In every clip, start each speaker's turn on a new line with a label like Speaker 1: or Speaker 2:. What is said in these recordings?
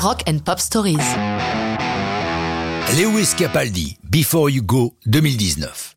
Speaker 1: Rock and Pop Stories.
Speaker 2: Lewis Capaldi, Before You Go 2019.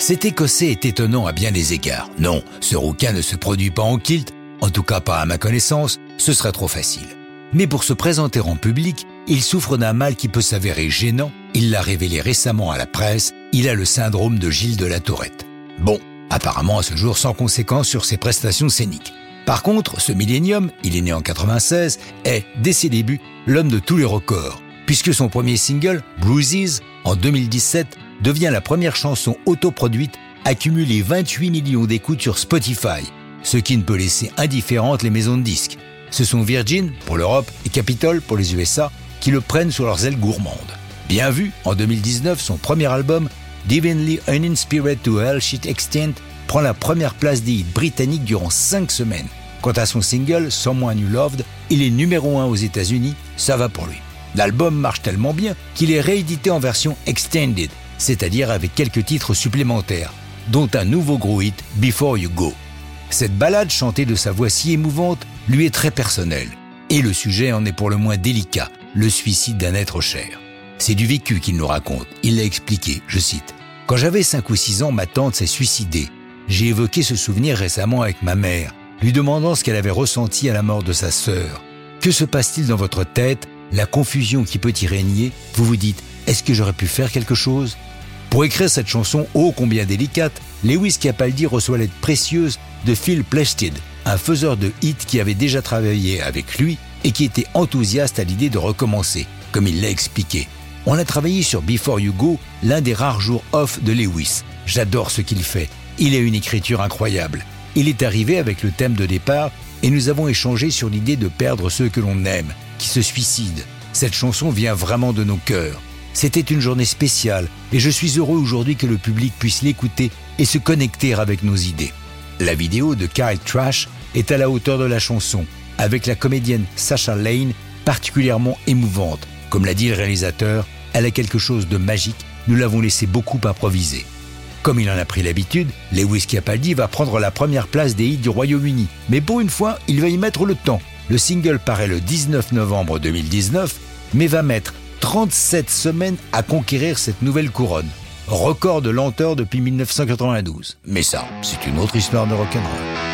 Speaker 2: Cet Écossais est étonnant à bien des égards. Non, ce rouquin ne se produit pas en kilt, en tout cas pas à ma connaissance, ce serait trop facile. Mais pour se présenter en public, il souffre d'un mal qui peut s'avérer gênant. Il l'a révélé récemment à la presse. Il a le syndrome de Gilles de la Tourette. Bon, apparemment à ce jour sans conséquence sur ses prestations scéniques. Par contre, ce millénium, il est né en 96, est, dès ses débuts, l'homme de tous les records, puisque son premier single, Bruises, en 2017, devient la première chanson autoproduite à cumuler 28 millions d'écoutes sur Spotify, ce qui ne peut laisser indifférentes les maisons de disques. Ce sont Virgin pour l'Europe et Capitol pour les USA qui le prennent sur leurs ailes gourmandes. Bien vu, en 2019, son premier album, Divinely Uninspired to Hell Shit Extent, prend la première place des hits britanniques durant 5 semaines. Quant à son single, Someone You Loved, il est numéro 1 aux États-Unis, ça va pour lui. L'album marche tellement bien qu'il est réédité en version extended, c'est-à-dire avec quelques titres supplémentaires, dont un nouveau gros hit, Before You Go. Cette ballade chantée de sa voix si émouvante lui est très personnelle, et le sujet en est pour le moins délicat, le suicide d'un être cher. C'est du vécu qu'il nous raconte. Il l'a expliqué, je cite. Quand j'avais 5 ou 6 ans, ma tante s'est suicidée. J'ai évoqué ce souvenir récemment avec ma mère, lui demandant ce qu'elle avait ressenti à la mort de sa sœur. Que se passe-t-il dans votre tête? La confusion qui peut y régner? Vous vous dites, est-ce que j'aurais pu faire quelque chose? Pour écrire cette chanson ô combien délicate, Lewis Capaldi reçoit l'aide précieuse de Phil Plested, un faiseur de hits qui avait déjà travaillé avec lui et qui était enthousiaste à l'idée de recommencer, comme il l'a expliqué. On a travaillé sur Before You Go, l'un des rares jours off de Lewis. J'adore ce qu'il fait. Il a une écriture incroyable. Il est arrivé avec le thème de départ et nous avons échangé sur l'idée de perdre ceux que l'on aime, qui se suicident. Cette chanson vient vraiment de nos cœurs. C'était une journée spéciale et je suis heureux aujourd'hui que le public puisse l'écouter et se connecter avec nos idées. La vidéo de Kyle Trash est à la hauteur de la chanson, avec la comédienne Sasha Lane particulièrement émouvante. Comme l'a dit le réalisateur, elle a quelque chose de magique, nous l'avons laissé beaucoup improviser. Comme il en a pris l'habitude, Lewis Capaldi va prendre la première place des hits du Royaume-Uni. Mais pour une fois, il va y mettre le temps. Le single paraît le 19 novembre 2019, mais va mettre 37 semaines à conquérir cette nouvelle couronne. Record de lenteur depuis 1992. Mais ça, c'est une autre histoire de rock'n'roll.